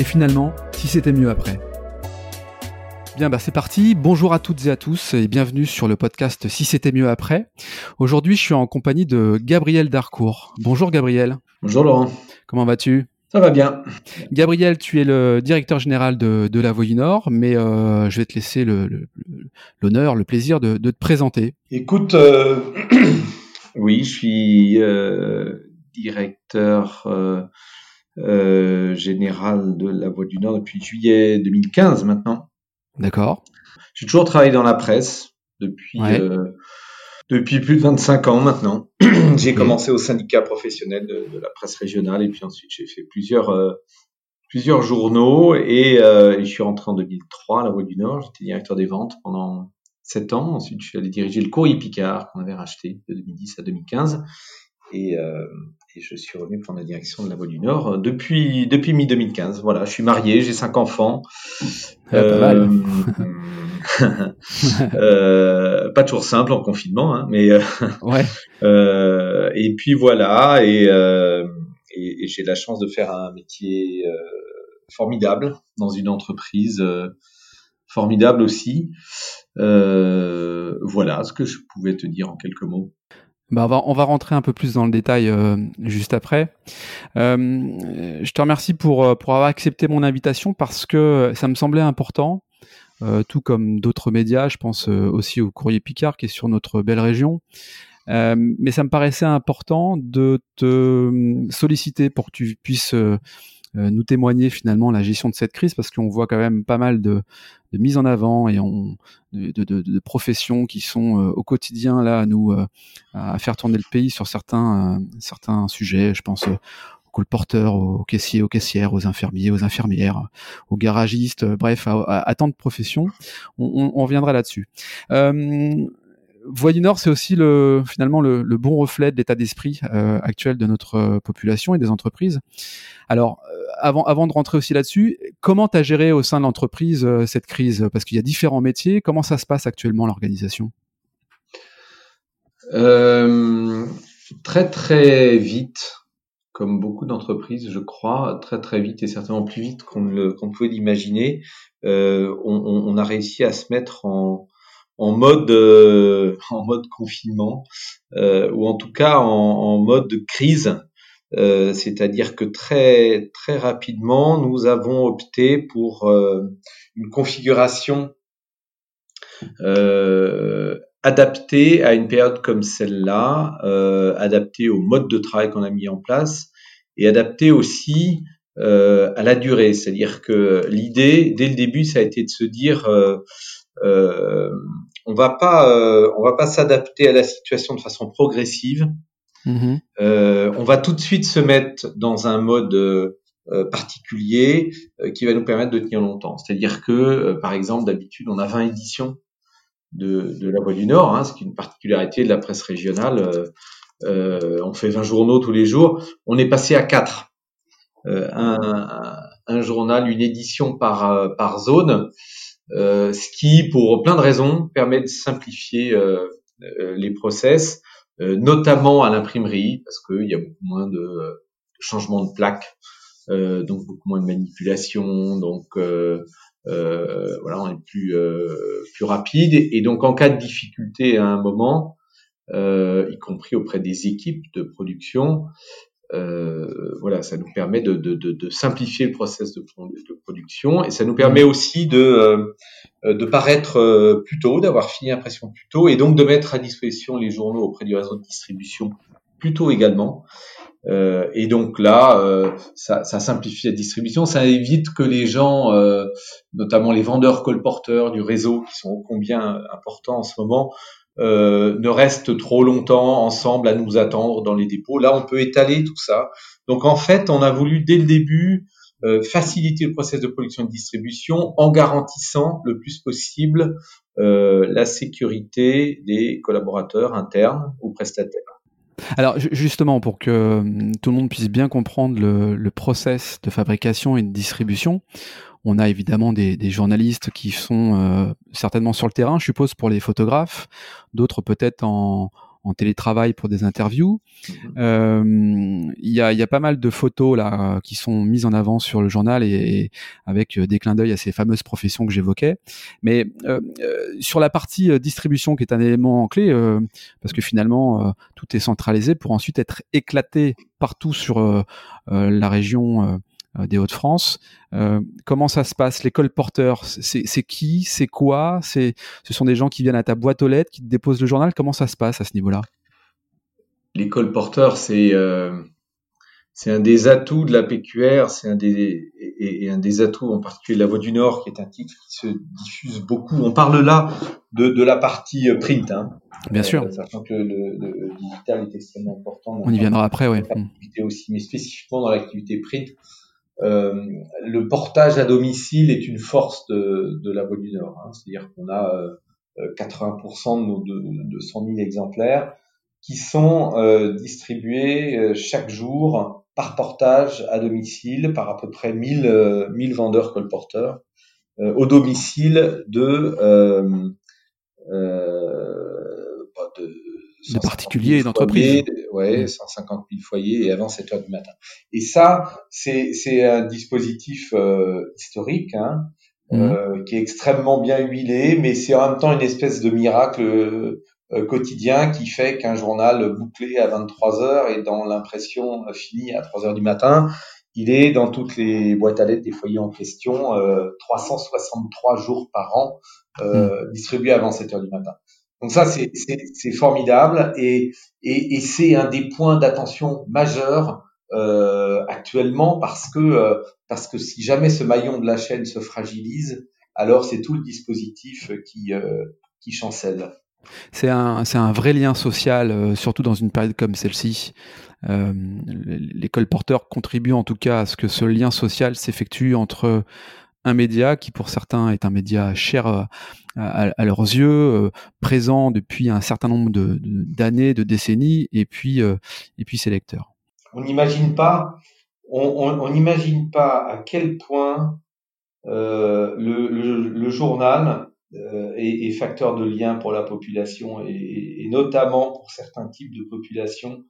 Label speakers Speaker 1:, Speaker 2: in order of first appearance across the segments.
Speaker 1: et finalement, si c'était mieux après. Bien, bah c'est parti. Bonjour à toutes et à tous et bienvenue sur le podcast Si c'était mieux après. Aujourd'hui, je suis en compagnie de Gabriel Darcourt. Bonjour Gabriel.
Speaker 2: Bonjour Laurent.
Speaker 1: Comment vas-tu?
Speaker 2: Ça va bien.
Speaker 1: Gabriel, tu es le directeur général de, de la Nord, mais euh, je vais te laisser l'honneur, le, le, plaisir de, de, te présenter.
Speaker 2: Écoute, euh, oui, je suis euh, directeur euh, général de la Voie du Nord depuis juillet 2015 maintenant.
Speaker 1: D'accord.
Speaker 2: J'ai toujours travaillé dans la presse depuis depuis plus de 25 ans maintenant. j'ai commencé au syndicat professionnel de, de, la presse régionale et puis ensuite j'ai fait plusieurs euh, plusieurs journaux et, euh, et, je suis rentré en 2003 à la Voix du Nord. J'étais directeur des ventes pendant 7 ans. Ensuite, je suis allé diriger le Courrier Picard qu'on avait racheté de 2010 à 2015 et, euh, et je suis revenu prendre la direction de la Voix du Nord depuis depuis mi 2015. Voilà, je suis marié, j'ai cinq enfants.
Speaker 1: Ah, pas mal.
Speaker 2: euh, pas toujours simple en confinement, hein, mais euh,
Speaker 1: ouais.
Speaker 2: euh, et puis voilà et, euh, et, et j'ai la chance de faire un métier euh, formidable dans une entreprise euh, formidable aussi. voilà ce que je pouvais te dire en quelques mots.
Speaker 1: Bah on, va, on va rentrer un peu plus dans le détail euh, juste après. Euh, je te remercie pour, pour avoir accepté mon invitation parce que ça me semblait important, euh, tout comme d'autres médias. Je pense aussi au Courrier Picard qui est sur notre belle région. mais ça me paraissait important de te solliciter pour que tu puisses nous témoigner finalement la gestion de cette crise parce qu'on voit quand même pas mal de, de mise en avant et on, de, de, de, professions qui sont euh, au quotidien là à nous euh, à faire tourner le pays sur certains euh, certains sujets. Je pense aux colporteurs, aux caissiers, aux caissières, aux infirmiers, aux infirmières, aux garagistes, bref, à, à, tant de professions. On, on, on reviendra là-dessus. Du Nord, c'est aussi le, finalement le, bon reflet de l'état d'esprit euh, actuel de notre euh, population et des entreprises. Alors, euh, avant, avant de rentrer aussi là-dessus, comment tu as géré au sein de l'entreprise euh, cette crise? Parce qu'il y a différents métiers. Comment ça se passe actuellement l'organisation?
Speaker 2: Très très vite, comme beaucoup d'entreprises, je crois, très très vite et certainement plus vite qu'on qu pouvait l'imaginer. On, a réussi à se mettre en en mode euh, en mode confinement euh, ou en tout cas en, en mode de crise. Euh, c'est-à-dire que très très rapidement nous avons opté pour euh, une configuration euh, adaptée à une période comme celle-là, adaptée au mode de travail qu'on a mis en place et adaptée aussi à la durée. C'est-à-dire que l'idée dès le début ça a été de se dire euh, on va pas, euh, on va pas s'adapter à la situation de façon progressive. Mmh. Euh, on va tout de suite se mettre dans un mode euh, particulier euh, qui va nous permettre de tenir longtemps. C'est-à-dire que, euh, par exemple, d'habitude, on a 20 éditions de, de La Voix du Nord, hein, ce qui est une particularité de la presse régionale. on fait 20 journaux tous les jours. On est passé à 4. Un, un, journal, une édition par, par zone. Euh, ce qui, pour plein de raisons, permet de simplifier euh, euh, les process, notamment à l'imprimerie, parce qu'il y a beaucoup moins de, changements de plaques, donc beaucoup moins de manipulation, donc voilà, on est plus plus rapide. Et donc, en cas de difficulté à un moment, y compris auprès des équipes de production, euh, voilà, ça nous permet de, de, de, de, simplifier le process de, production et ça nous permet aussi de, euh, de paraître euh, plus tôt, d'avoir fini l'impression plus tôt et donc de mettre à disposition les journaux auprès du réseau de distribution plus tôt également. Euh, et donc là, euh, ça, ça, simplifie la distribution, ça évite que les gens, euh, notamment les vendeurs colporteurs du réseau, qui sont combien importants en ce moment, euh, ne restent trop longtemps ensemble à nous attendre dans les dépôts. Là, on peut étaler tout ça. Donc en fait, on a voulu dès le début euh, faciliter le processus de production et de distribution en garantissant le plus possible euh, la sécurité des collaborateurs internes ou prestataires.
Speaker 1: Alors justement, pour que tout le monde puisse bien comprendre le, le process de fabrication et de distribution, on a évidemment des, des journalistes qui sont euh, certainement sur le terrain, je suppose, pour les photographes, d'autres peut-être en, en télétravail pour des interviews. Mhm. Euh, il y, a, y, a, pas mal de photos là qui sont mises en avant sur le journal et, avec euh, des clins d'œil à ces fameuses professions que j'évoquais. Mais euh, euh sur la partie distribution qui est un élément clé, parce que finalement tout est centralisé pour ensuite être éclaté partout sur la région euh, des Hauts-de-France. Euh, comment ça se passe? Les colporteurs, c'est qui? C'est quoi? C'est Ce sont des gens qui viennent à ta boîte aux lettres, qui te déposent le journal? Comment ça se passe à ce niveau-là?
Speaker 2: Les colporteurs, c'est euh, c'est un des atouts de la PQR, c'est un des et, un des atouts en particulier de La Voix du Nord, qui est un titre qui se diffuse beaucoup. On parle là de, de la partie print, hein.
Speaker 1: Bien sûr.
Speaker 2: sachant que le, le, digital est extrêmement important.
Speaker 1: On y viendra après, oui.
Speaker 2: Aussi, mais spécifiquement dans l'activité print, euh, le portage à domicile est une force de, de la Voie du Nord. Hein. C'est-à-dire qu'on a 80% euh, de nos de 100 000 exemplaires qui sont euh, distribués euh, chaque jour par portage à domicile par à peu près 1000, 1000 vendeurs colporteurs au domicile de,
Speaker 1: de de particuliers et d'entreprises.
Speaker 2: Ouais, 150 000 foyers et avant 7 heures du matin. Et ça, c'est un dispositif euh, historique hein, mmh. euh, qui est extrêmement bien huilé, mais c'est en même temps une espèce de miracle euh, quotidien qui fait qu'un journal bouclé à 23 heures et dans l'impression finie à 3 heures du matin, il est dans toutes les boîtes à lettres des foyers en question 363 jours par an mmh. distribués avant 7 heures du matin. Donc ça, c'est formidable et, c'est un des points d'attention majeurs euh, actuellement parce que euh, parce que si jamais ce maillon de la chaîne se fragilise, alors c'est tout le dispositif qui euh, chancelle.
Speaker 1: C'est un, un vrai lien social, euh, surtout dans une période comme celle-ci. Les colporteurs contribuent en tout cas à ce que ce lien social s'effectue entre un média qui pour certains est un média cher euh, à, leurs yeux, euh, présent depuis un certain nombre d'années, de, décennies, et puis euh, et puis ses lecteurs.
Speaker 2: On n'imagine pas, on n'imagine pas à quel point le, journal est, est, facteur de lien pour la population et, et, notamment pour certains types de populations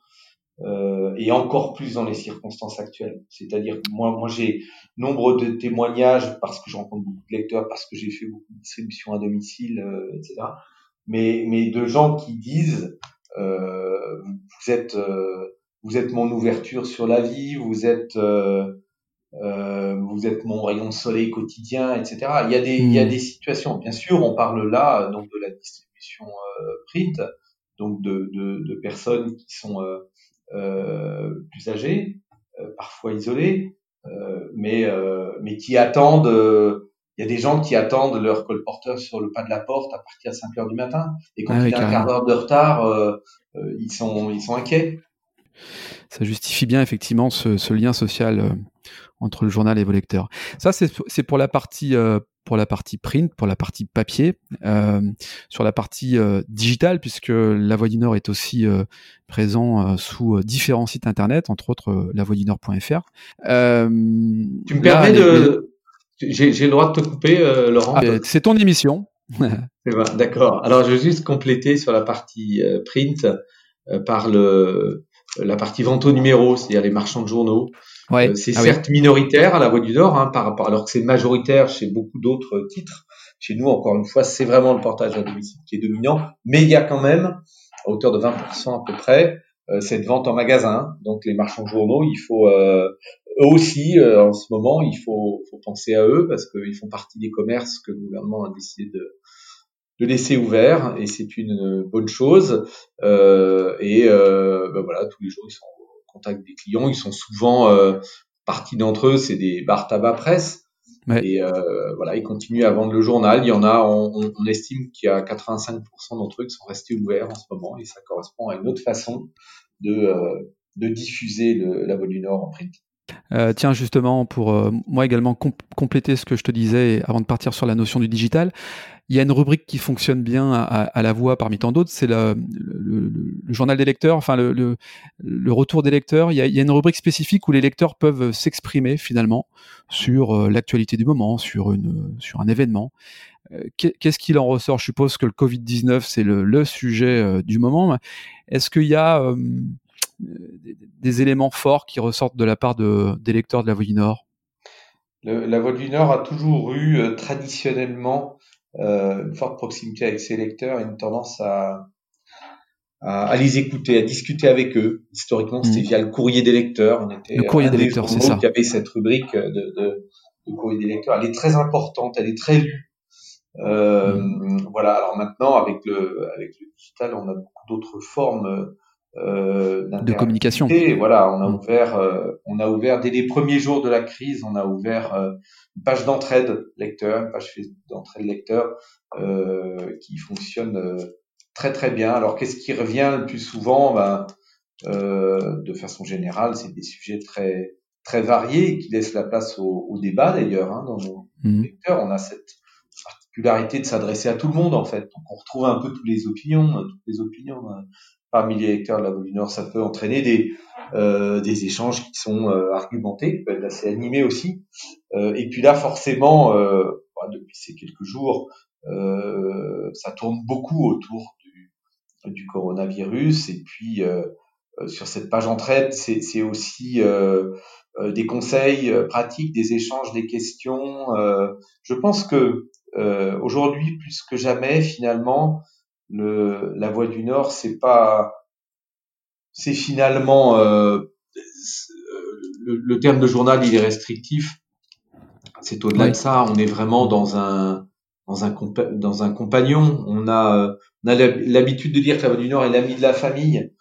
Speaker 2: euh, et encore plus dans les circonstances actuelles. C'est-à-dire que moi, moi j'ai nombre de témoignages parce que je rencontre beaucoup de lecteurs, parce que j'ai fait beaucoup de distribution à domicile, euh, etc. Mais, mais de gens qui disent euh, vous êtes euh, vous êtes mon ouverture sur la vie, vous êtes euh, vous êtes mon rayon de soleil quotidien, etc. Il y a des il y a mmh. des situations. Bien sûr, on parle là donc de la distribution print, donc de, de, de personnes qui sont euh, plus âgés, euh, parfois isolés, euh, mais mais qui attendent il y a des gens qui attendent leur colporteur sur le pas de la porte à partir de 5 heures du matin. Et quand ah il y a un quart d'heure de retard, euh, ils, sont, ils sont inquiets.
Speaker 1: Ça justifie bien effectivement ce, ce lien social euh, entre le journal et vos lecteurs. Ça, c'est pour la partie euh, pour la partie print, pour la partie papier, euh, sur la partie euh, digitale, puisque La Voix du Nord est aussi euh, présent sous différents sites internet, entre autres lavoixdunord.fr. tu
Speaker 2: me permets de... J'ai le droit de te couper, Laurent ah,
Speaker 1: C'est ton émission.
Speaker 2: D'accord. Alors, je vais juste compléter sur la partie print par le, la partie vente au numéro, c'est-à-dire les marchands de journaux. Euh, c'est ah certes minoritaire à la Voix du Nord, hein, par rapport, alors que c'est majoritaire chez beaucoup d'autres titres. Chez nous, encore une fois, c'est vraiment le portage à domicile qui est dominant, mais il y a quand même, à hauteur de 20% à peu près, euh, cette vente en magasin. Donc les marchands de journaux, il faut euh, eux aussi, en ce moment, il faut, faut penser à eux parce qu'ils font partie des commerces que le gouvernement a décidé de, de laisser ouvert et c'est une bonne chose. Euh, et euh, ben voilà, tous les jours ils sont contact des clients. Ils sont souvent euh, partie d'entre eux, c'est des bars tabac presse. Et euh, voilà, ils continuent à vendre le journal. Il y en a, on, on estime qu'il y a 85% d'entre eux qui sont restés ouverts en ce moment, et ça correspond à une autre façon de, euh, de diffuser le, la Voix du Nord en print.
Speaker 1: Euh, tiens, justement, pour euh, moi également compléter ce que je te disais avant de partir sur la notion du digital, il y a une rubrique qui fonctionne bien à, la voix parmi tant d'autres, c'est le, journal des lecteurs, enfin le, retour des lecteurs. Il y, a, une rubrique spécifique où les lecteurs peuvent s'exprimer finalement sur euh, l'actualité du moment, sur, une, sur un événement. Qu'est-ce qu'il en ressort? Je suppose que le Covid-19, c'est le, sujet du moment. Est-ce qu'il y a des, éléments forts qui ressortent de la part de, des lecteurs de la Voix du Nord?
Speaker 2: La Voix du Nord a toujours eu euh, traditionnellement euh, une forte proximité avec ses lecteurs et une tendance à, à, les écouter, à discuter avec eux. Historiquement, c'était mmh. via le courrier des lecteurs.
Speaker 1: On était le courrier des lecteurs, c'est ça.
Speaker 2: Il y avait cette rubrique de, de, de, courrier des lecteurs. Elle est très importante, elle est très lue. Euh, mmh. Voilà. Alors maintenant, avec le avec le digital, on a beaucoup d'autres formes
Speaker 1: euh, de communication.
Speaker 2: Voilà, on a mm. ouvert, euh, on a ouvert dès les premiers jours de la crise, on a ouvert euh, une page d'entraide lecteur, une page d'entraide lecteur euh, qui fonctionne très très bien. Alors qu'est-ce qui revient le plus souvent? Ben, De façon générale, c'est des sujets très très variés qui laissent la place au, au débat d'ailleurs. Hein, dans nos mm. lecteurs, on a cette particularité de s'adresser à tout le monde en fait. Donc on retrouve un peu toutes les opinions, toutes les opinions parmi les lecteurs de la Voix du Nord, ça peut entraîner des, euh, des échanges qui sont euh, argumentés, qui peuvent être assez animés aussi. Euh, et puis là, forcément, euh, bah, depuis ces quelques jours, euh, ça tourne beaucoup autour du, du coronavirus. Et puis, sur cette page entraide, c'est aussi des conseils pratiques, des échanges, des questions. je pense que aujourd'hui, plus que jamais, finalement, le, la voie du Nord, c'est pas, c'est finalement euh, le, terme de journal, il est restrictif. C'est au-delà de ça. On est vraiment dans un dans un dans un compagnon. On a on a l'habitude de dire que la voie du Nord est l'ami de la famille.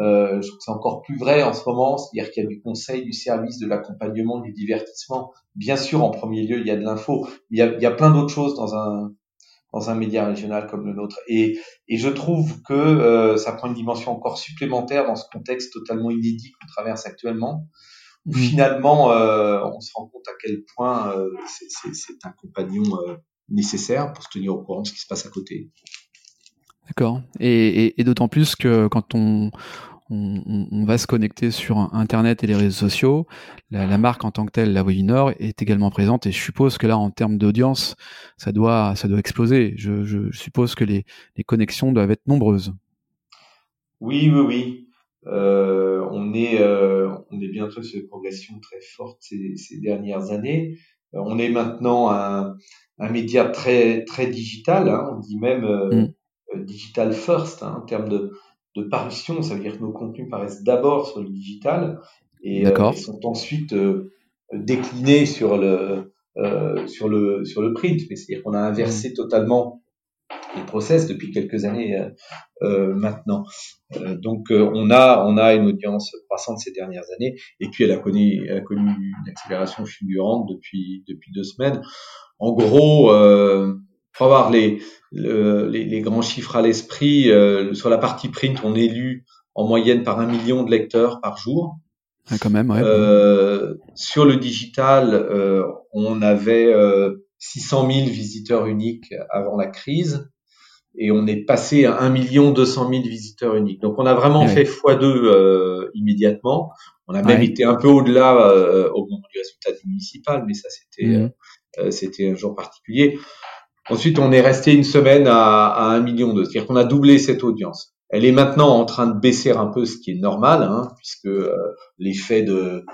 Speaker 2: Euh, je trouve que c'est encore plus vrai en ce moment, c'est-à-dire qu'il y a du conseil, du service, de l'accompagnement, du divertissement. Bien sûr, en premier lieu, il y a de l'info. Il il y a plein d'autres choses dans un dans un média régional comme le nôtre. Et, et je trouve que euh, ça prend une dimension encore supplémentaire dans ce contexte totalement inédit qu'on traverse actuellement, où mmh. finalement euh, on se rend compte à quel point euh, c'est un compagnon nécessaire pour se tenir au courant de ce qui se passe à côté.
Speaker 1: D'accord. Et, et, et d'autant plus que quand on, on, va se connecter sur Internet et les réseaux sociaux. La, marque en tant que telle, la du Nord, est également présente et je suppose que là, en termes d'audience, ça doit, ça doit exploser. Je, suppose que les, connexions doivent être nombreuses.
Speaker 2: Oui, oui, oui. Euh, on est, euh, on est bientôt sur une progression très forte ces, dernières années. Euh, on est maintenant un, média très, très digital. Hein. on dit même mm. digital first hein, en termes de de parution, ça veut dire que nos contenus paraissent d'abord sur le digital et euh, sont ensuite euh, déclinés sur le euh, sur le sur le print. Mais c'est-à-dire qu'on a inversé mmh. totalement les process depuis quelques années maintenant. donc on a on a une audience croissante ces dernières années et puis elle a connu elle a connu une accélération fulgurante depuis depuis deux semaines. En gros, faut avoir les, les, les, grands chiffres à l'esprit. Euh, sur la partie print, on est lu en moyenne par un million de lecteurs par jour.
Speaker 1: Ah, quand même, ouais.
Speaker 2: euh, sur le digital, euh, on avait 600 000 visiteurs uniques avant la crise et on est passé à 1 million 200 000 visiteurs uniques. Donc on a vraiment fait x2 euh, immédiatement. On a même été un peu au-delà euh, au moment du résultat du municipal, mais ça c'était mmh. euh, c'était un jour particulier. Ensuite, on est resté une semaine à, à un million de, c'est-à-dire qu'on a doublé cette audience. Elle est maintenant en train de baisser un peu, ce qui est normal, hein, puisque euh, l'effet de,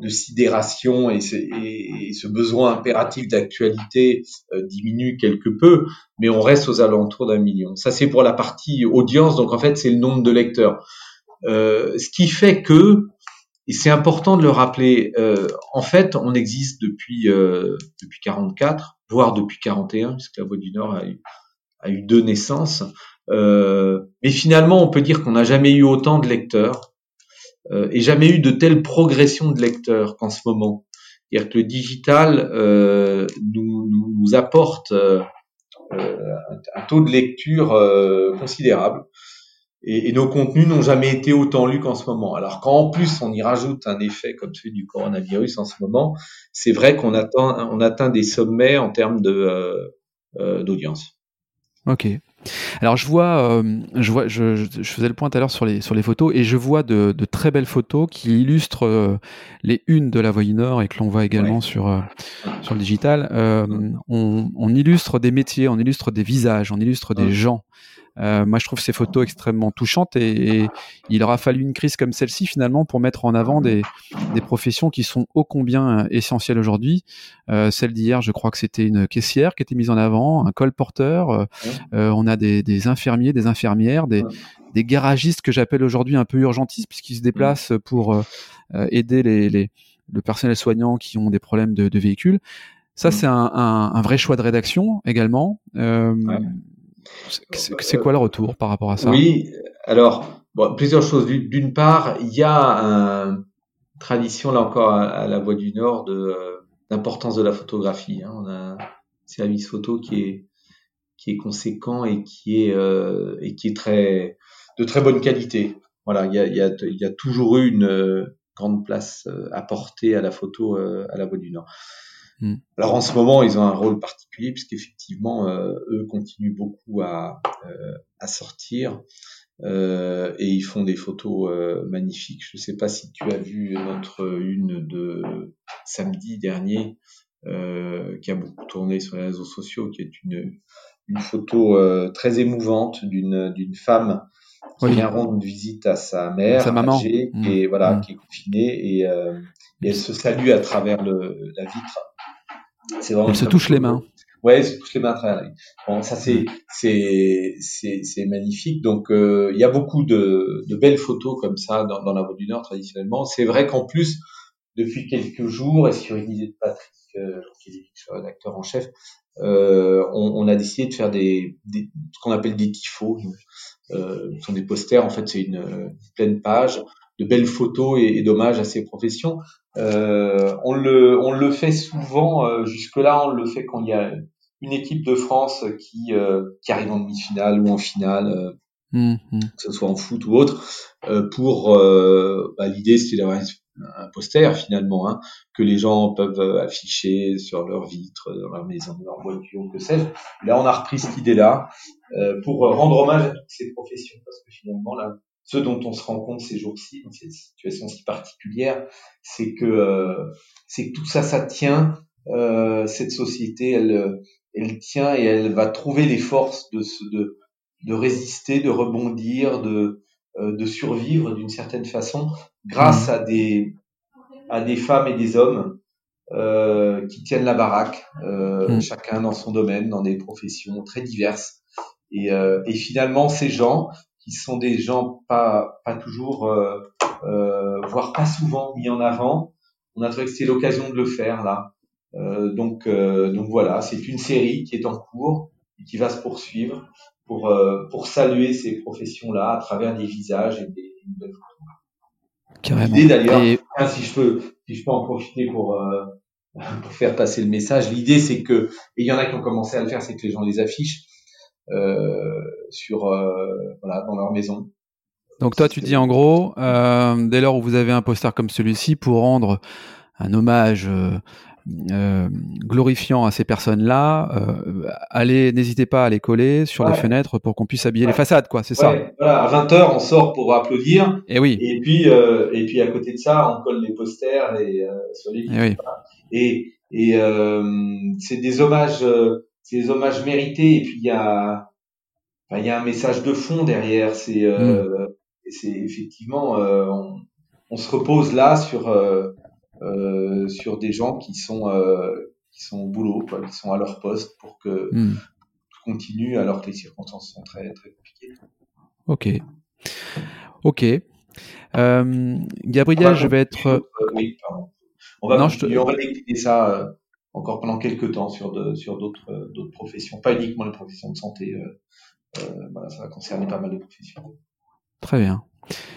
Speaker 2: de sidération et ce, et, ce, besoin impératif d'actualité euh, diminue quelque peu, mais on reste aux alentours d'un million. Ça, c'est pour la partie audience, donc en fait, c'est le nombre de lecteurs. Euh, ce qui fait que, et c'est important de le rappeler, euh, en fait, on existe depuis euh, depuis 44 voire depuis 41, puisque la Voix du Nord a eu, a eu deux naissances. Euh, mais finalement, on peut dire qu'on n'a jamais eu autant de lecteurs euh, et jamais eu de telle progression de lecteurs qu'en ce moment. C'est-à-dire que le digital euh, nous, nous, nous, apporte euh, un, taux de lecture considérable. Et, nos contenus n'ont jamais été autant lus qu'en ce moment. Alors quand en plus on y rajoute un effet comme celui du coronavirus en ce moment, c'est vrai qu'on atteint, on atteint des sommets en termes de euh, euh, d'audience.
Speaker 1: Ok. Alors je vois, euh, je vois, je, je, faisais le point tout à l'heure sur les sur les photos et je vois de, de très belles photos qui illustrent euh, les unes de la Nord et que l'on voit également sur euh, sur le digital. On, on, illustre des métiers, on illustre des visages, on illustre des gens. Euh, moi, je trouve ces photos extrêmement touchantes et, il aura fallu une crise comme celle-ci finalement pour mettre en avant des, des professions qui sont ô combien essentielles aujourd'hui. Euh, celle d'hier, je crois que c'était une caissière qui était mise en avant, un colporteur. Euh, euh on a des, des, infirmiers, des infirmières, des, des garagistes que j'appelle aujourd'hui un peu urgentistes puisqu'ils se déplacent pour euh, aider les, les, le personnel soignant qui ont des problèmes de, de véhicules. Ça, c'est un, un, un, vrai choix de rédaction également. Euh, c'est quoi le retour par rapport à ça?
Speaker 2: Oui, alors, bon, plusieurs choses. D'une part, il y a une tradition, là encore, à, la Voix du Nord, de d'importance de la photographie. Hein. On a un service photo qui est, qui est conséquent et qui est, euh, et qui est très, de très bonne qualité. Voilà, il y a, il y a, il y a toujours eu une euh, grande place euh, apportée à la photo euh, à la Voix du Nord. Hmm. Alors en ce moment, ils ont un rôle particulier puisqu'effectivement, euh, eux continuent beaucoup à, euh, à sortir euh, et ils font des photos euh, magnifiques. Je ne sais pas si tu as vu notre une de samedi dernier qui a beaucoup tourné sur les réseaux sociaux, qui est une, une photo très émouvante d'une femme qui vient rendre visite à sa mère,
Speaker 1: sa maman,
Speaker 2: âgée, hmm. et voilà, hmm. qui est confinée et, et elle se salue à travers le, la vitre
Speaker 1: c'est vraiment. se touche les mains.
Speaker 2: Ouais, elle se touche les mains à travers Bon, ça c'est c'est c'est c'est magnifique. Donc euh, il y a beaucoup de, de belles photos comme ça dans, dans la Voie du Nord traditionnellement. C'est vrai qu'en plus depuis quelques jours et sur une idée de Patrick, euh, qui est le rédacteur en chef, euh, on, on, a décidé de faire des, des ce qu'on appelle des tifos. Euh, ce sont des posters. En fait, c'est une, une pleine page de belles photos et, et d'hommages à ces professions. Euh, on, le, on le fait souvent, euh, jusque-là, on le fait quand il y a une équipe de France qui, euh, qui arrive en demi-finale ou en finale, mmh, mmh. que ce soit en foot ou autre, pour bah, l'idée c'était d'avoir un poster finalement hein, que les gens peuvent afficher sur leur vitre, dans leur maison, dans leur voiture, que sais-je. Là, on a repris cette idée-là pour rendre hommage à toutes ces professions parce que finalement là, ce dont on se rend compte ces jours-ci, dans ces situations si particulières, c'est que euh, c'est que tout ça, ça tient. Euh, cette société, elle, elle tient et elle va trouver les forces de se, de, de résister, de rebondir, de, euh, de survivre d'une certaine façon, grâce mmh. à des à des femmes et des hommes euh, qui tiennent la baraque, euh, mmh. chacun dans son domaine, dans des professions très diverses. Et, euh, et finalement, ces gens, qui sont des gens pas pas toujours, euh, euh, voire pas souvent mis en avant. On a trouvé que c'était l'occasion de le faire là. Euh, donc euh, donc voilà, c'est une série qui est en cours et qui va se poursuivre pour euh, pour saluer ces professions là à travers des visages et des nouvelles
Speaker 1: Carrément.
Speaker 2: L'idée d'ailleurs, si je peux si je peux en profiter pour pour faire passer le message, l'idée c'est que et il y en a qui ont commencé à le faire, c'est que les gens les affichent euh, sur euh, voilà dans leur maison.
Speaker 1: Donc toi, tu dis en gros, euh, dès lors où vous avez un poster comme celui-ci, pour rendre un hommage euh, glorifiant à ces personnes-là, euh, allez, n'hésitez pas à les coller sur les fenêtres pour qu'on puisse habiller les façades, quoi. C'est ça.
Speaker 2: Voilà, à 20 h on sort pour applaudir.
Speaker 1: Et eh oui.
Speaker 2: Et puis, euh, et puis à côté de ça, on colle les posters et sur les. Et,
Speaker 1: eh oui.
Speaker 2: et, et c'est des hommages c'est des hommages mérités et puis il y a il y a un message de fond derrière c'est euh, mm. c'est effectivement euh, on, on, se repose là sur euh, sur des gens qui sont qui sont au boulot quoi, qui sont à leur poste pour que mm. tout continue alors que les circonstances sont très très compliquées
Speaker 1: ok ok Gabriel je vais être
Speaker 2: oui, pardon. on va non, je te... on va décliner ça encore pendant quelques temps sur de, sur d'autres euh, d'autres professions, pas uniquement les professions de santé. Euh, euh, voilà, ça va concerner pas mal de professions.
Speaker 1: Très bien.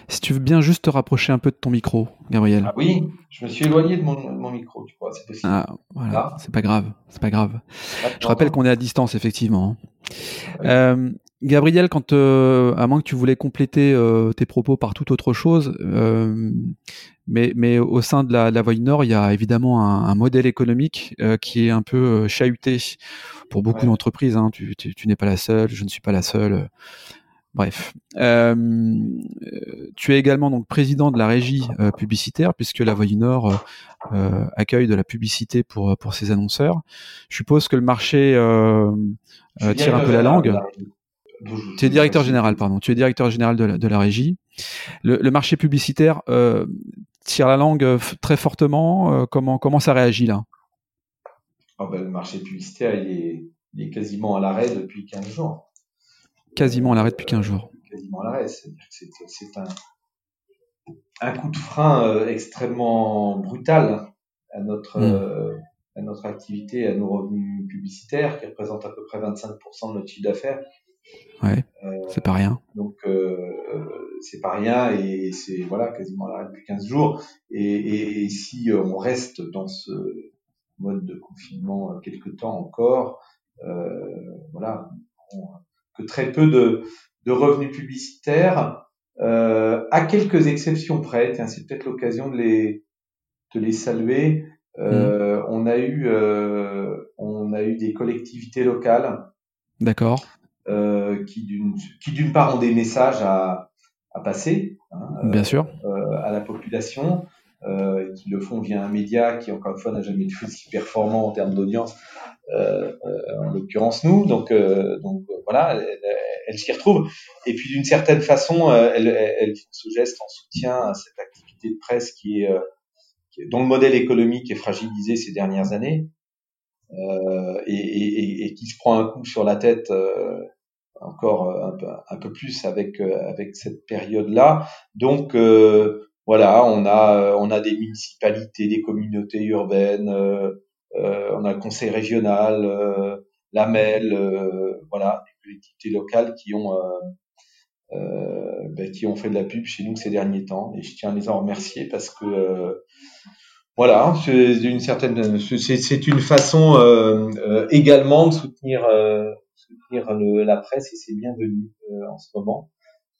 Speaker 1: Si tu veux bien juste te rapprocher un peu de ton micro, Gabriel.
Speaker 2: Ah oui, je me suis éloigné de mon, de mon micro, tu vois, c'est possible.
Speaker 1: Ah, voilà, c'est pas grave, c'est pas grave. je rappelle qu'on est à distance, effectivement. Euh, Gabriel, quand à moins que tu voulais compléter tes propos par toute autre chose, mais, mais au sein de la, la Voie Nord, il y a évidemment un, un modèle économique qui est un peu chahuté pour beaucoup d'entreprises. Hein. Tu, tu, tu n'es pas la seule, je ne suis pas la seule. Bref, euh, tu es également donc président de la régie euh, publicitaire puisque la Voix du Nord euh, accueille de la publicité pour pour ses annonceurs. Je suppose que le marché tire un peu la langue. Tu es directeur général, pardon. Tu es directeur général de la, de la régie. Le, le marché publicitaire tire la langue très fortement. comment comment ça réagit là?
Speaker 2: Oh ben, Le marché publicitaire il est, il est quasiment à l'arrêt depuis 15 jours
Speaker 1: quasiment à l'arrêt depuis 15 jours.
Speaker 2: Quasiment à l'arrêt, c'est-à-dire que c'est un, un, coup de frein euh, extrêmement brutal à notre, euh, à notre activité, à nos revenus publicitaires, qui représentent à peu près 25% de notre chiffre d'affaires.
Speaker 1: Ouais, euh, c'est pas rien.
Speaker 2: Donc c'est pas rien et c'est voilà quasiment à l'arrêt depuis 15 jours. Et, et, si on reste dans ce mode de confinement quelques temps encore, voilà, que très peu de, de revenus publicitaires, euh, à quelques exceptions près. c'est peut-être l'occasion de les, de les saluer. Euh, mmh. On a eu, euh, on a eu des collectivités locales.
Speaker 1: D'accord.
Speaker 2: Euh, qui d'une, qui d'une part ont des messages à, à passer.
Speaker 1: Hein, Bien sûr.
Speaker 2: Euh, à la population. Euh, qui le font via un média qui encore une fois n'a jamais été aussi performant en termes d'audience, euh, euh, en l'occurrence nous. Donc, donc voilà, elle, s'y retrouve. Et puis d'une certaine façon, elle, elle, font ce geste en soutien à cette activité de presse qui est, dont le modèle économique est fragilisé ces dernières années. Euh, et, et, et, qui se prend un coup sur la tête euh, encore un peu, un peu, plus avec avec cette période là. Donc voilà, on a euh, on a des municipalités, des communautés urbaines, euh, euh, on a le conseil régional, la MEL, voilà, des collectivités locales qui ont ben, qui ont fait de la pub chez nous ces derniers temps et je tiens à les en remercier parce que voilà, c'est une certaine, c'est une façon également de soutenir, soutenir la presse et c'est bienvenu en ce moment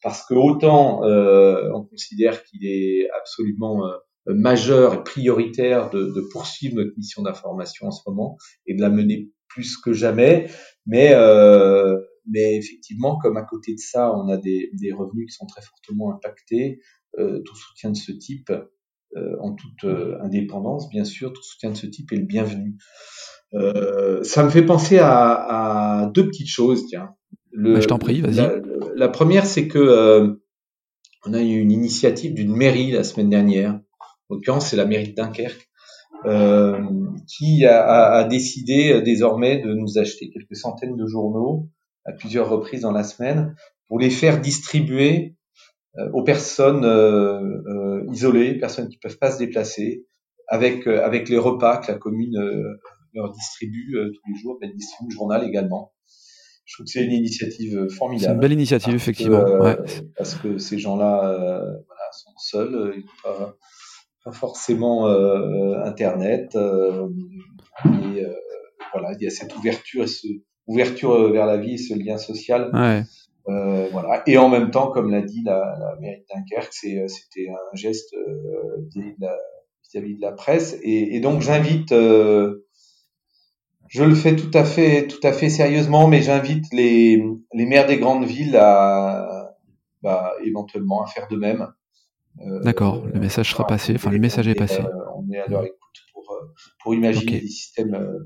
Speaker 2: parce que autant euh, on considère qu'il est absolument euh, majeur et prioritaire de, poursuivre notre mission d'information en ce moment et de la mener plus que jamais, mais euh, mais effectivement, comme à côté de ça, on a des, revenus qui sont très fortement impactés, euh, tout soutien de ce type, euh, en toute euh, indépendance, bien sûr, tout soutien de ce type est le bienvenu. Ça me fait penser à, à deux petites choses, tiens.
Speaker 1: Le, bah, je t'en prie, vas-y.
Speaker 2: La, première, c'est que euh, on a eu une initiative d'une mairie la semaine dernière. En l'occurrence, c'est la mairie de Dunkerque, euh, qui a, a, décidé euh, désormais de nous acheter quelques centaines de journaux à plusieurs reprises dans la semaine pour les faire distribuer euh, aux personnes euh, isolées, personnes qui peuvent pas se déplacer, avec avec les repas que la commune leur distribue tous les jours, elle distribue le journal également. Je trouve que c'est une initiative formidable.
Speaker 1: C'est une belle initiative, effectivement.
Speaker 2: ouais. Parce que ces gens-là euh, voilà, sont seuls, ils n'ont pas, pas, forcément euh, Internet. Euh, et voilà, il y a cette ouverture, ce, ouverture vers la vie, ce lien social.
Speaker 1: Ouais.
Speaker 2: Euh, voilà. Et en même temps, comme l'a dit la, la mairie de Dunkerque, c'était un geste vis-à-vis de la presse. Et, et donc j'invite euh, je le fais tout à fait, tout à fait sérieusement, mais j'invite les, les maires des grandes villes à bah, éventuellement à faire de même.
Speaker 1: Euh, D'accord, le message sera passé, enfin le message est passé.
Speaker 2: on est à leur écoute pour, euh, pour imaginer des systèmes euh,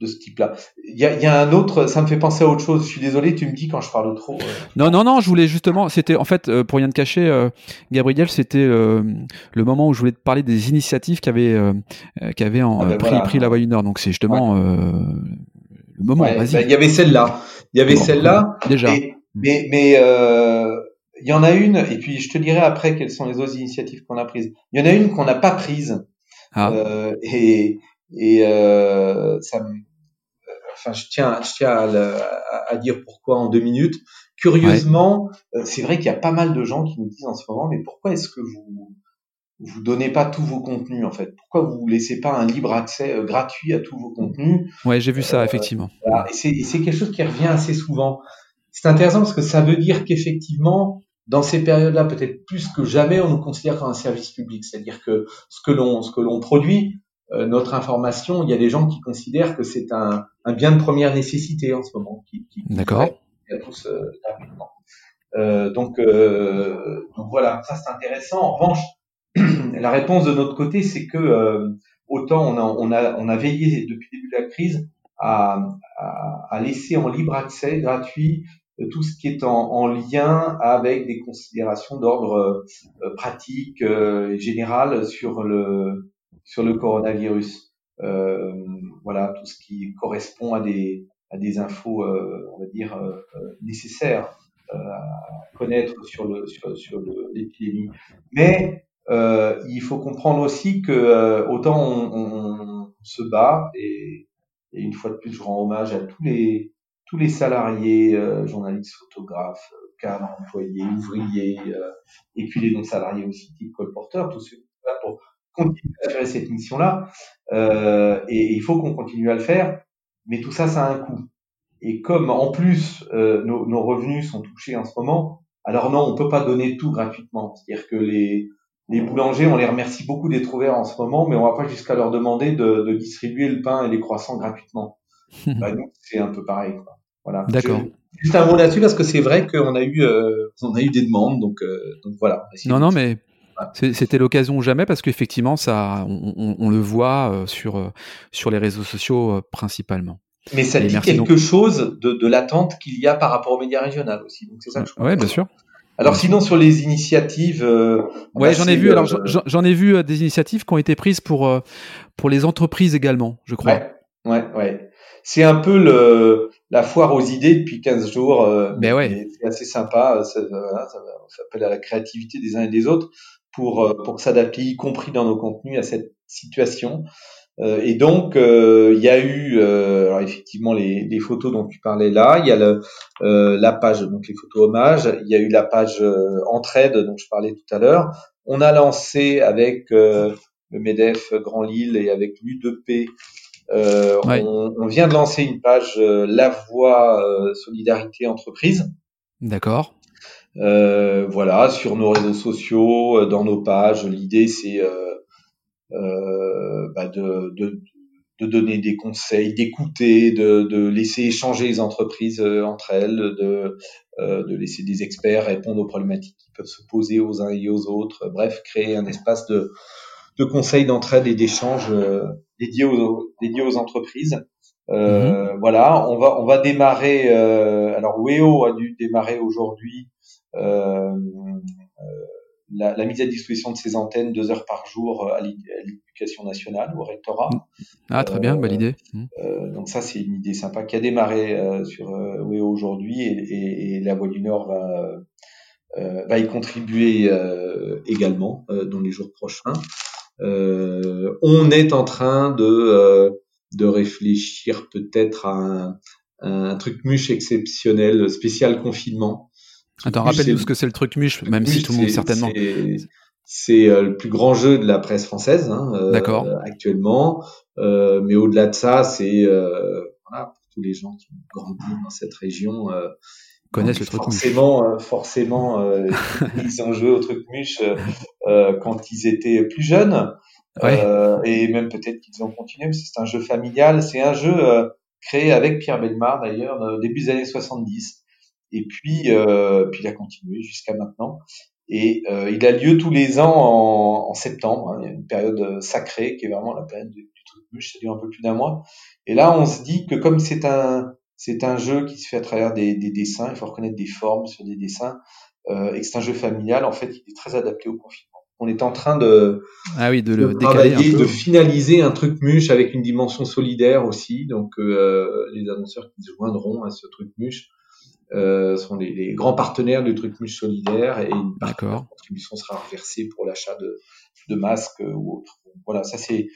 Speaker 2: de ce type-là. Il y a, y a, un autre, ça me fait penser à autre chose. Je suis désolé, tu me dis quand je parle trop. Euh.
Speaker 1: Non, non, non, je voulais justement, c'était en fait, euh, pour rien te cacher, euh, Gabriel, c'était le moment où je voulais te parler des initiatives avaient en, ah ben pris, pris, la voie du Nord. Donc c'est justement le moment.
Speaker 2: Ouais, ben, il y avait celle-là. Il y avait celle-là.
Speaker 1: Déjà.
Speaker 2: mais mais il y en a une, et puis je te dirai après quelles sont les autres initiatives qu'on a prises. Il y en a une qu'on n'a pas prise. Ah. et, et euh, ça me, enfin, je tiens, je tiens à, à, dire pourquoi en deux minutes. Curieusement, euh, c'est vrai qu'il y a pas mal de gens qui nous disent en ce moment, mais pourquoi est-ce que vous vous donnez pas tous vos contenus en fait? Pourquoi vous laissez pas un libre accès euh, gratuit à tous vos contenus?
Speaker 1: Ouais, j'ai vu ça effectivement.
Speaker 2: Voilà. Et c'est quelque chose qui revient assez souvent. c'est intéressant parce que ça veut dire qu'effectivement, dans ces périodes-là, peut-être plus que jamais, on nous considère comme un service public. C'est-à-dire que ce que l'on ce que l'on produit, euh, notre information, il y a des gens qui considèrent que c'est un, un, bien de première nécessité en ce moment. Qui, qui,
Speaker 1: D'accord.
Speaker 2: tous euh, euh, donc, euh, donc voilà, ça c'est intéressant. En revanche, la réponse de notre côté, c'est que euh, autant on a, on a, on a veillé depuis le début de la crise à, à, à laisser en libre accès gratuit tout ce qui est en, en lien avec des considérations d'ordre euh, pratique euh, général sur le sur le coronavirus. Euh, voilà tout ce qui correspond à des à des infos, euh, on va dire euh, nécessaires à connaître sur le sur, sur l'épidémie. Mais il faut comprendre aussi que autant on, on, on se bat et, et une fois de plus je rends hommage à tous les tous les salariés, euh, journalistes, photographes, euh, cadres, employés, ouvriers, euh, et puis les non-salariés aussi, type colporteurs, tous ceux pour continuer à faire cette mission-là. Euh, et, et, il faut qu'on continue à le faire, mais tout ça, ça a un coût. Et comme en plus euh, nos, nos, revenus sont touchés en ce moment, alors non, on peut pas donner tout gratuitement. C'est-à-dire que les, les boulangers, on les remercie beaucoup d'être ouverts en ce moment, mais on va pas jusqu'à leur demander de, de distribuer le pain et les croissants gratuitement. bah, nous, c'est un peu pareil. Quoi. Voilà.
Speaker 1: D'accord.
Speaker 2: Juste un mot là-dessus parce que c'est vrai qu'on a eu, euh, on a eu des demandes, donc, euh, donc voilà.
Speaker 1: Non, non, mais c'était l'occasion ou jamais parce qu'effectivement, ça, on, on, le voit euh, sur sur les réseaux sociaux principalement.
Speaker 2: Mais ça dit quelque donc. chose de, de l'attente qu'il y a par rapport aux médias régionaux aussi. Donc c'est ça que je
Speaker 1: Ouais, bien sûr.
Speaker 2: Alors sinon sur les initiatives, euh,
Speaker 1: ouais, j'en ai vu. alors j'en ai vu des initiatives qui ont été prises pour pour les entreprises également, je crois.
Speaker 2: Ouais, ouais, ouais. C'est un peu le la foire aux idées depuis 15 jours. Euh,
Speaker 1: ben ouais.
Speaker 2: C'est assez sympa. Ça, ça, ça appelle à la créativité des uns et des autres pour euh, pour s'adapter, y compris dans nos contenus, à cette situation. Euh, et donc, euh, il y a eu, euh, alors effectivement, les, les, photos dont tu parlais là. Il y a le, la page, donc les photos hommages. Il y a eu la page entraide dont je parlais tout à l'heure. On a lancé avec le Medef Grand Lille et avec l'U2P euh, ouais. on, on, vient de lancer une page euh, La Voix euh, Solidarité Entreprise.
Speaker 1: D'accord.
Speaker 2: Euh, voilà, sur nos réseaux sociaux, dans nos pages. L'idée, c'est bah de, donner des conseils, d'écouter, de, laisser échanger les entreprises entre elles, de, laisser des experts répondre aux problématiques qui peuvent se poser aux uns et aux autres. Bref, créer un espace de, de conseils, d'entraide et d'échange dédié aux, dédié aux entreprises. Euh, mmh. Voilà, on va on va démarrer. Euh, alors Weo a dû démarrer aujourd'hui euh, la, la, mise à disposition de ses antennes deux heures par jour à l'éducation nationale au rectorat.
Speaker 1: Ah très bien, bonne idée. Mmh.
Speaker 2: donc ça c'est une idée sympa qui a démarré sur Weo aujourd'hui et, et, et, la Voix du Nord va va y contribuer également dans les jours prochains. Euh, on est en train de euh, de réfléchir peut-être à un, un truc muche exceptionnel, spécial confinement.
Speaker 1: Attends, rappelle-nous ce que c'est le truc muche, même si tout le monde certainement.
Speaker 2: C'est euh, le plus grand jeu de la presse française hein,
Speaker 1: euh,
Speaker 2: actuellement. Euh, mais au-delà de ça, c'est euh, voilà, pour tous les gens qui ont grandi dans cette région,
Speaker 1: connaissent le truc
Speaker 2: forcément, euh, forcément, euh, ils ont joué au truc muche euh, quand ils étaient plus jeunes,
Speaker 1: ouais.
Speaker 2: et même peut-être qu'ils ont continué. parce que C'est un jeu familial, c'est un jeu créé avec Pierre Belmar d'ailleurs début des années 70, et puis puis il a continué jusqu'à maintenant. Et il a lieu tous les ans en, en septembre. Hein. Il y a une période sacrée qui est vraiment la période du, du truc muche, ça dure un peu plus d'un mois. Et là, on se dit que comme c'est un c'est un jeu qui se fait à travers des, des, dessins. Il faut reconnaître des formes sur des dessins. Euh, et c'est un jeu familial. En fait, il est très adapté au confinement. On est en train de,
Speaker 1: ah oui, de, le
Speaker 2: de travailler, de finaliser un truc muche avec une dimension solidaire aussi. Donc, euh, les annonceurs qui se joindront à ce truc muche euh, sont les, les, grands partenaires du truc muche solidaire et une contribution sera reversée pour l'achat de, de masques ou autre. Voilà, ça c'est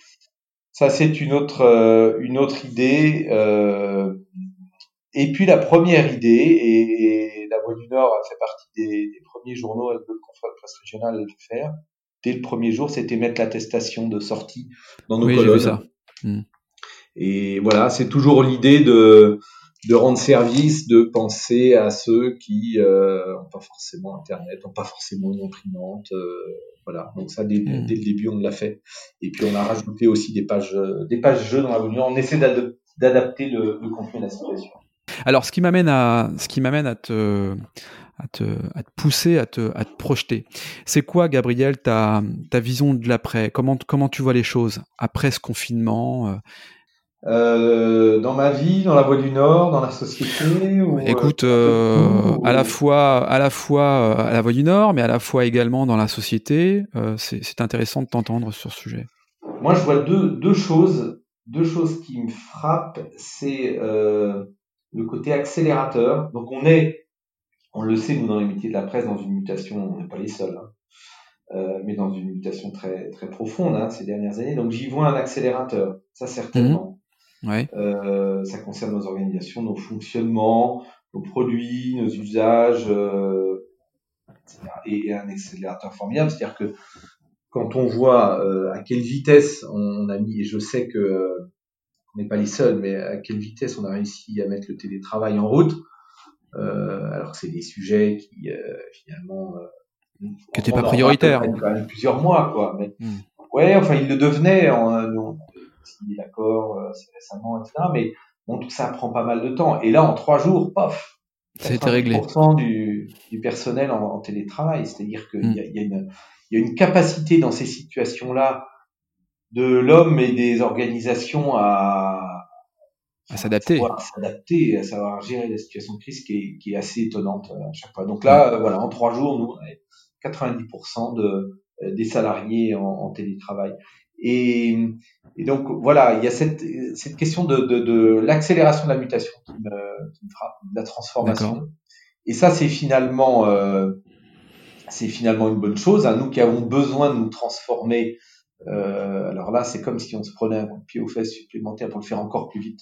Speaker 2: ça c'est une autre euh, une autre idée. Euh, et puis la première idée, et, et La Voix du Nord a fait partie des, des premiers journaux avec le confrère de presse régionale à le faire, dès le premier jour, c'était mettre l'attestation de sortie dans nos
Speaker 1: oui,
Speaker 2: colonnes.
Speaker 1: Vu ça. Hmm.
Speaker 2: Et voilà, c'est toujours l'idée de de rendre service, de penser à ceux qui n'ont pas forcément Internet, n'ont pas forcément une imprimante. voilà, donc ça, dès, hmm. dès, le début, on l'a fait. Et puis, on a rajouté aussi des pages, des pages jeux dans la On essaie d'adapter le, le contenu à la situation.
Speaker 1: Alors, ce qui m'amène à, ce qui m'amène à te, à te, à te pousser, à te, à te projeter. C'est quoi, Gabriel, ta, ta vision de l'après? Comment, comment tu vois les choses après ce confinement euh?
Speaker 2: Euh, dans ma vie, dans la Voie du Nord, dans la société ou,
Speaker 1: Écoute, euh, à la fois, à la fois à la Voie du Nord, mais à la fois également dans la société. c'est intéressant de t'entendre sur ce sujet.
Speaker 2: Moi, je vois deux, deux choses, deux choses qui me frappent. C'est le côté accélérateur. Donc on est, on le sait nous dans les métiers de la presse, dans une mutation, on n'est pas les seuls, hein, euh, mais dans une mutation très très profonde hein, ces dernières années. Donc j'y vois un accélérateur, ça certainement.
Speaker 1: Mmh. Ouais.
Speaker 2: Euh, ça concerne nos organisations, nos fonctionnements, nos produits, nos usages, euh, et, un accélérateur formidable. C'est-à-dire que quand on voit euh, à quelle vitesse on a mis, et je sais que on n'est pas les seuls, mais à quelle vitesse on a réussi à mettre le télétravail en route, euh, alors que c'est des sujets qui euh, finalement
Speaker 1: euh, qui n'étaient pas prioritaires.
Speaker 2: Quand même plusieurs mois, quoi. Mais hmm. ouais, enfin, il le devenait. On, on a signé l'accord euh, récemment, etc. Mais bon, tout ça prend pas mal de temps. Et là, en trois jours, pof,
Speaker 1: c'est réglé.
Speaker 2: Du, du personnel en, en télétravail, c'est-à-dire qu'il hmm. y a une capacité dans ces situations-là de l'homme et des organisations à,
Speaker 1: à s'adapter,
Speaker 2: à s'adapter, à savoir gérer la situation de crise qui est, qui est assez étonnante euh, à chaque fois. Donc là, euh, voilà, en trois jours, nous, 90% de, euh, des salariés en, en télétravail. Et, et, donc voilà, il y a cette, cette question de, de, de l'accélération de la mutation qui me, qui me frappe, de la transformation. Et ça, c'est finalement, euh, c'est finalement une bonne chose. Hein. Nous qui avons besoin de nous transformer euh, alors là, c'est comme si on se prenait un coup de pied aux fesses supplémentaire pour le faire encore plus vite.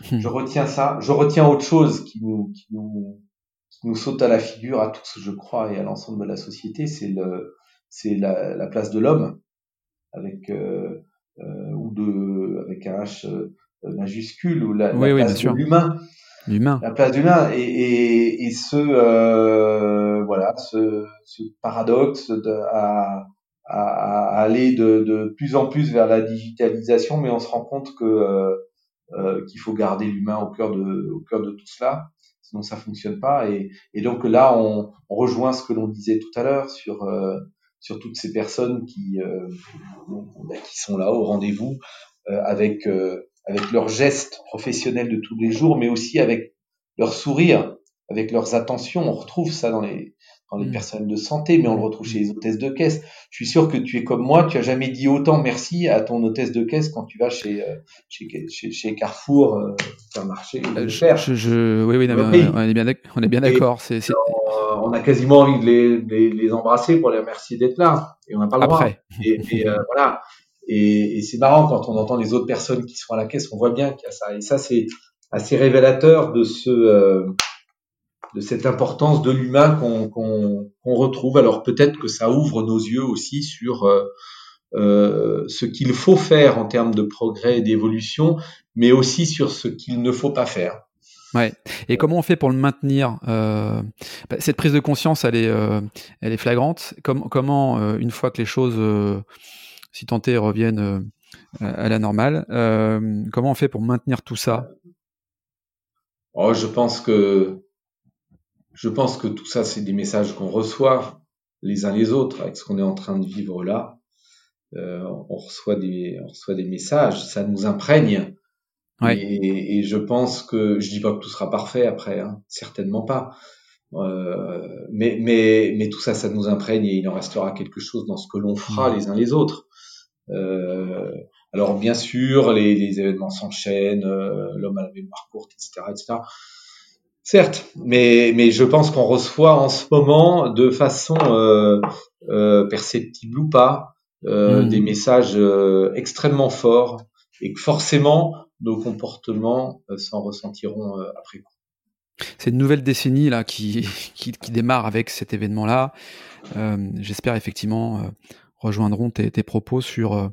Speaker 2: Je retiens ça. Je retiens autre chose qui nous, qui nous, qui nous saute à la figure à tous, je crois, et à l'ensemble de la société, c'est le, c'est la, la, place de l'homme avec euh, euh, ou de avec un H euh, majuscule ou la,
Speaker 1: oui,
Speaker 2: la place de l'humain.
Speaker 1: L'humain.
Speaker 2: La place de l'humain et, et, et ce euh, voilà ce, ce paradoxe de, à à, aller de, de, plus en plus vers la digitalisation, mais on se rend compte que euh, euh, qu'il faut garder l'humain au cœur de au cœur de tout cela, sinon ça fonctionne pas. Et, et donc là, on, on, rejoint ce que l'on disait tout à l'heure sur euh, sur toutes ces personnes qui euh, qui sont là au rendez-vous euh, avec avec leurs gestes professionnels de tous les jours, mais aussi avec leur sourire, avec leurs attentions. On retrouve ça dans les dans les mmh. personnels de santé, mais on le retrouve chez les hôtesses de caisse. Je suis sûr que tu es comme moi, tu as jamais dit autant merci à ton hôtesse de caisse quand tu vas chez euh, chez, chez, chez, Carrefour, euh, un marché.
Speaker 1: Euh, je, je, oui, oui, on, est bien, on est bien d'accord. C'est,
Speaker 2: on, a quasiment envie de les, les, les, embrasser pour les remercier d'être là, et on n'a pas le droit. Et, et euh, voilà. Et, et c'est marrant quand on entend les autres personnes qui sont à la caisse, on voit bien qu'il y a ça. Et ça, c'est assez révélateur de ce euh, de cette importance de l'humain qu'on retrouve. Alors peut-être que ça ouvre nos yeux aussi sur euh, euh, ce qu'il faut faire en termes de progrès et d'évolution, mais aussi sur ce qu'il ne faut pas faire.
Speaker 1: Ouais. Et comment on fait pour le maintenir euh, bah, Cette prise de conscience, elle est, euh, elle est flagrante. Comme, comment, euh, une fois que les choses, si tentées, reviennent à la normale, comment on fait pour maintenir tout ça?
Speaker 2: Oh, Je pense que je pense que tout ça, c'est des messages qu'on reçoit les uns les autres avec ce qu'on est en train de vivre là. Euh, on reçoit des, on reçoit des messages, ça nous imprègne. Et, et, je pense que je dis pas que tout sera parfait après, hein, certainement pas. Euh, mais, mais, mais tout ça, ça nous imprègne et il en restera quelque chose dans ce que l'on fera les uns les autres. Euh, alors bien sûr, les, les événements s'enchaînent, euh, l'homme à la mémoire courte, etc., etc. Certes, mais, mais je pense qu'on reçoit en ce moment, de façon euh, euh, perceptible ou pas, euh, hmm. des messages extrêmement forts et que forcément nos comportements s'en ressentiront après coup.
Speaker 1: C'est une nouvelle décennie là qui, qui, qui démarre avec cet événement-là. J'espère effectivement rejoindront tes, tes propos sur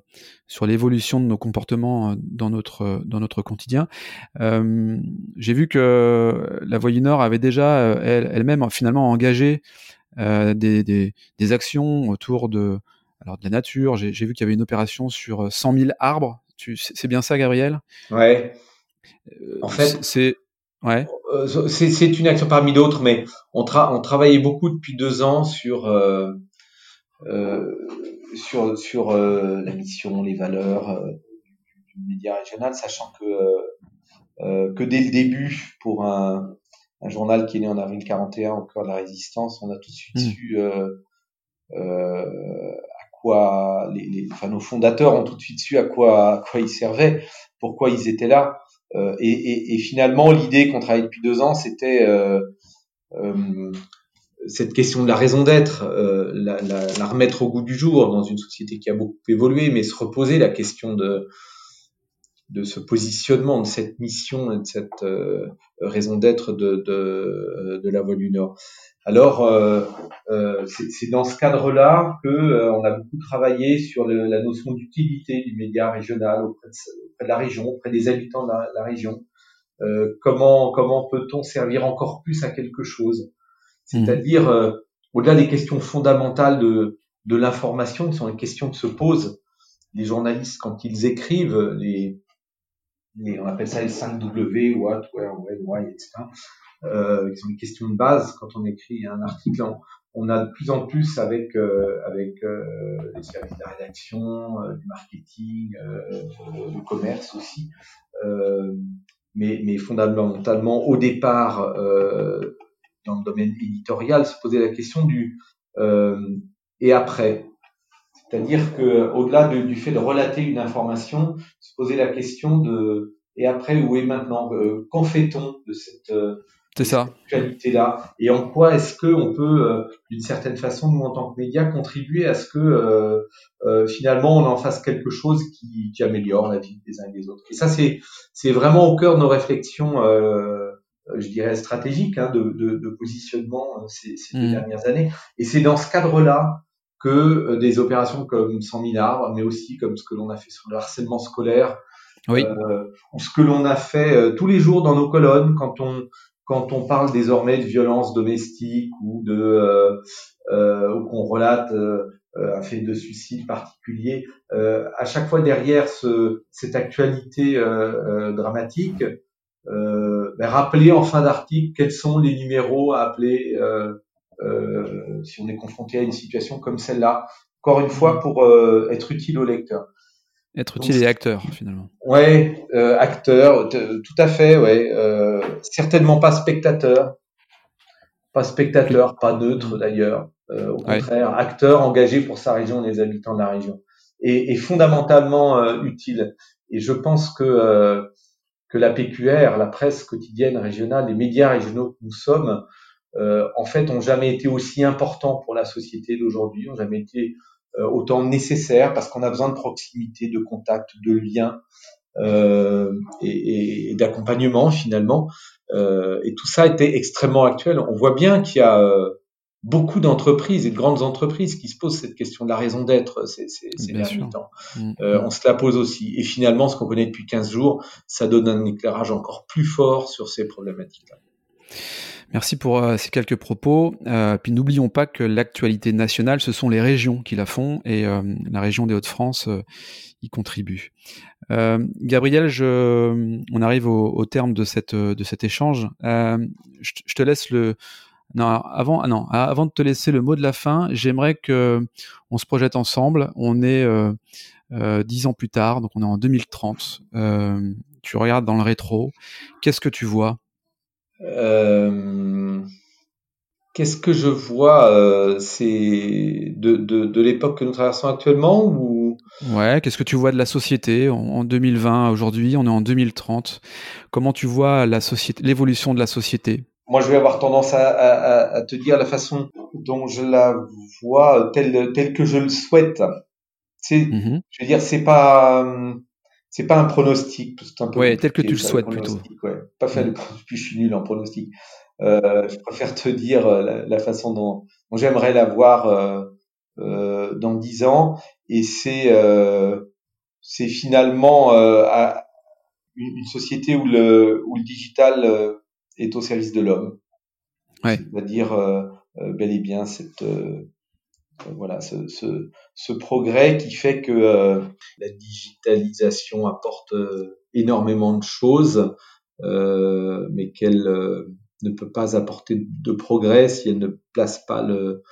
Speaker 1: sur l'évolution de nos comportements dans notre dans notre quotidien. J'ai vu que la du Nord avait déjà elle-même finalement engagé des, des, des actions autour de alors de la nature. J'ai vu qu'il y avait une opération sur 100 000 arbres. C'est bien ça, Gabriel?
Speaker 2: Ouais. en fait, c'est ouais. C'est une action parmi d'autres, mais on, tra on travaillait beaucoup depuis deux ans sur euh, euh, sur, sur euh, la mission, les valeurs euh, du, média régional, sachant que, euh, que dès le début, pour un, un, journal qui est né en avril 41, au cœur de la résistance, on a tout de suite mmh. su à quoi les, les, enfin, nos fondateurs ont tout de suite su à quoi, à quoi ils servaient, pourquoi ils étaient là. Et, et, et, finalement, l'idée qu'on travaillait depuis deux ans, c'était cette question de la raison d'être, euh, la, la, la, remettre au goût du jour dans une société qui a beaucoup évolué, mais se reposer la question de, de ce positionnement, de cette mission et de cette euh, raison d'être de, de, de, la Voie du Nord. Alors, euh, euh, c'est dans ce cadre-là que euh, on a beaucoup travaillé sur le, la notion d'utilité du média régional auprès de, auprès de, la région, auprès des habitants de la, région. comment comment peut-on servir encore plus à quelque chose? C'est-à-dire, euh, au-delà des questions fondamentales de, de l'information, qui sont les questions que se posent les journalistes quand ils écrivent, les, les on appelle ça les 5 W, what, where, when, why, etc., euh, qui sont les questions de base quand on écrit un article. On, a de plus en plus avec euh, avec euh, les services de rédaction, du marketing, du commerce aussi, mais, mais fondamentalement au départ dans le domaine éditorial, se poser la question du euh, et après. C'est-à-dire que au-delà du fait de relater une information, se poser la question de et après où est maintenant euh, Qu'en fait-on de cette euh,
Speaker 1: c'est ça.
Speaker 2: Qualité-là. Et en quoi est-ce que on peut, euh, d'une certaine façon, nous en tant que médias, contribuer à ce que euh, euh, finalement on en fasse quelque chose qui, qui, améliore la vie des uns et des autres? Et ça, c'est c'est vraiment au cœur de nos réflexions je dirais, stratégique hein, de, de, de, positionnement euh, ces, ces mmh. dernières années. Et c'est dans ce cadre-là que euh, des opérations comme 100 000 arbres, mais aussi comme ce que l'on a fait sur le harcèlement scolaire, oui. euh, ou ce que l'on a fait tous les jours dans nos colonnes quand on quand on parle désormais de violence domestique ou de euh, ou qu'on relate un fait de suicide particulier, à chaque fois derrière ce, cette actualité dramatique, euh, ben, rappeler en fin d'article quels sont les numéros à appeler euh, euh, si on est confronté à une situation comme celle-là. Encore une fois, pour euh, être utile au lecteur.
Speaker 1: Être utile et acteur, finalement.
Speaker 2: Ouais, euh, acteur, tout à fait, ouais. Euh, certainement pas spectateur. Pas spectateur, pas neutre d'ailleurs. au contraire, acteur engagé pour sa région les habitants de la région. Et, et fondamentalement utile. Et je pense que que la PQR, la presse quotidienne régionale, les médias régionaux que nous sommes, euh, en fait, ont jamais été aussi importants pour la société d'aujourd'hui, ont jamais été euh, autant nécessaires parce qu'on a besoin de proximité, de contact, de lien euh, et, et d'accompagnement finalement. Euh, et tout ça était extrêmement actuel. On voit bien qu'il y a euh, beaucoup d'entreprises et de grandes entreprises qui se posent cette question de la raison d'être ces, ces, ces derniers temps. Mmh. Euh, on se la pose aussi. Et finalement, ce qu'on connaît depuis 15 jours, ça donne un éclairage encore plus fort sur ces problématiques-là.
Speaker 1: Merci pour euh, ces quelques propos. Euh, puis n'oublions pas que l'actualité nationale, ce sont les régions qui la font et la région des Hauts-de-France y contribue. Gabriel, je, on arrive au, au, terme de, cette, de cet échange. Je, je, te laisse le, non, avant, ah non, avant de te laisser le mot de la fin, j'aimerais que on se projette ensemble. On est euh, euh, dix ans plus tard, donc on est en 2030. Euh, tu regardes dans le rétro. Qu'est-ce que tu vois?
Speaker 2: Euh, Qu'est-ce que je vois? C'est de, de, de l'époque que nous traversons actuellement ou?
Speaker 1: Ouais, qu'est-ce que tu vois de la société en, en 2020 aujourd'hui On est en 2030. Comment tu vois la société, l'évolution de la société?
Speaker 2: Moi, je vais avoir tendance à, à, à, te dire la façon dont je la vois telle, telle que je le souhaite. C'est, mm-hmm. je veux dire, c'est pas, c'est pas un pronostic.
Speaker 1: C'est un peu ouais, tel que tu le souhaites plutôt.
Speaker 2: Ouais. Pas faire mm. je suis nul en pronostic. Euh, je préfère te dire la, la façon dont, dont j'aimerais la voir euh, euh, dans dix ans, et c'est c'est finalement une, société où le où le digital est au service de l'homme.
Speaker 1: Ouais.
Speaker 2: C'est-à-dire bel et bien cette voilà ce, ce, ce, progrès qui fait que la digitalisation apporte énormément de choses, euh, mais qu'elle euh, ne peut pas apporter de progrès si elle ne place pas le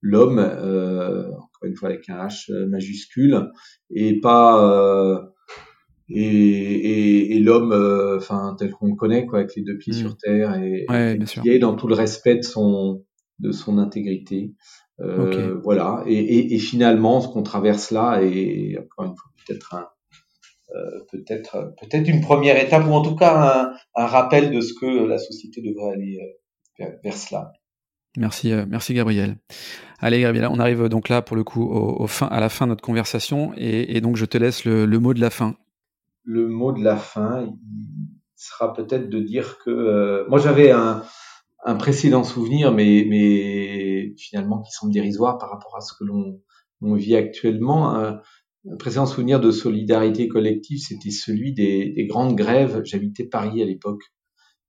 Speaker 2: l'homme, euh, encore une fois avec un H majuscule, et pas et, et, et l'homme, enfin tel qu'on le connaît, quoi, avec les deux pieds mmh. sur terre et, qui est dans tout le respect de son de son intégrité. Euh, Voilà. Et, et, et, finalement, ce qu'on traverse là est encore une fois peut-être un, euh, peut-être peut-être une première étape ou en tout cas un, rappel de ce que la société devrait aller euh, vers, cela.
Speaker 1: Merci, euh, merci Gabriel. Allez Gabriel, on arrive donc là pour le coup au, fin, à la fin de notre conversation et, donc je te laisse le, mot de la fin.
Speaker 2: Le mot de la fin sera peut-être de dire que moi j'avais un, précédent souvenir, mais, mais finalement qui semble dérisoire par rapport à ce que l'on vit actuellement. Un précédent souvenir de solidarité collective, c'était celui des, des, grandes grèves. J'habitais Paris à l'époque,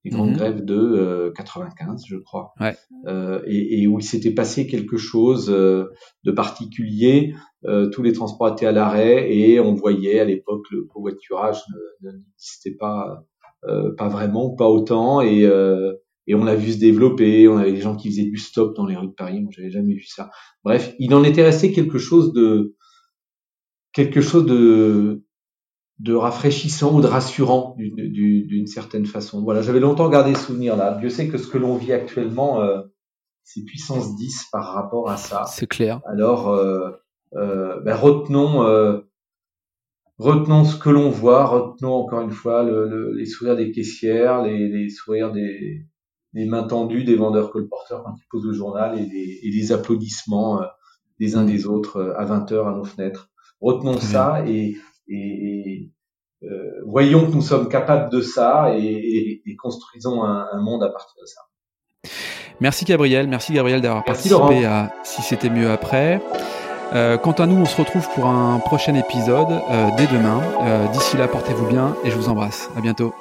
Speaker 2: les grandes mhm. grèves de euh, 95, je crois,
Speaker 1: ouais.
Speaker 2: euh, et, et, où il s'était passé quelque chose euh, de particulier. Euh, tous les transports étaient à l'arrêt et on voyait à l'époque le covoiturage n'existait pas, euh, pas vraiment, pas autant, et et on l'a vu se développer. On avait des gens qui faisaient du stop dans les rues de Paris. Moi, j'avais jamais vu ça. Bref, il en était resté quelque chose de quelque chose de, de rafraîchissant ou de rassurant d'une certaine façon. Voilà, j'avais longtemps gardé ce souvenir-là. Dieu sait que ce que l'on vit actuellement, euh, c'est puissance 10 par rapport à ça.
Speaker 1: C'est clair.
Speaker 2: Alors, euh, euh, ben retenons, euh, retenons ce que l'on voit, retenons encore une fois le, les sourires des caissières, les, les sourires des, des, mains tendues des vendeurs colporteurs quand ils posent le journal et les, et les applaudissements euh, des uns des autres à 20 heures à nos fenêtres. Retenons ça et, et, euh, voyons que nous sommes capables de ça et, et construisons un, un, monde à partir de ça.
Speaker 1: Merci Gabriel, merci Gabriel d'avoir participé à Si c'était mieux après. Euh, quant à nous, on se retrouve pour un prochain épisode euh, dès demain. D'ici là, portez-vous bien et je vous embrasse. À bientôt.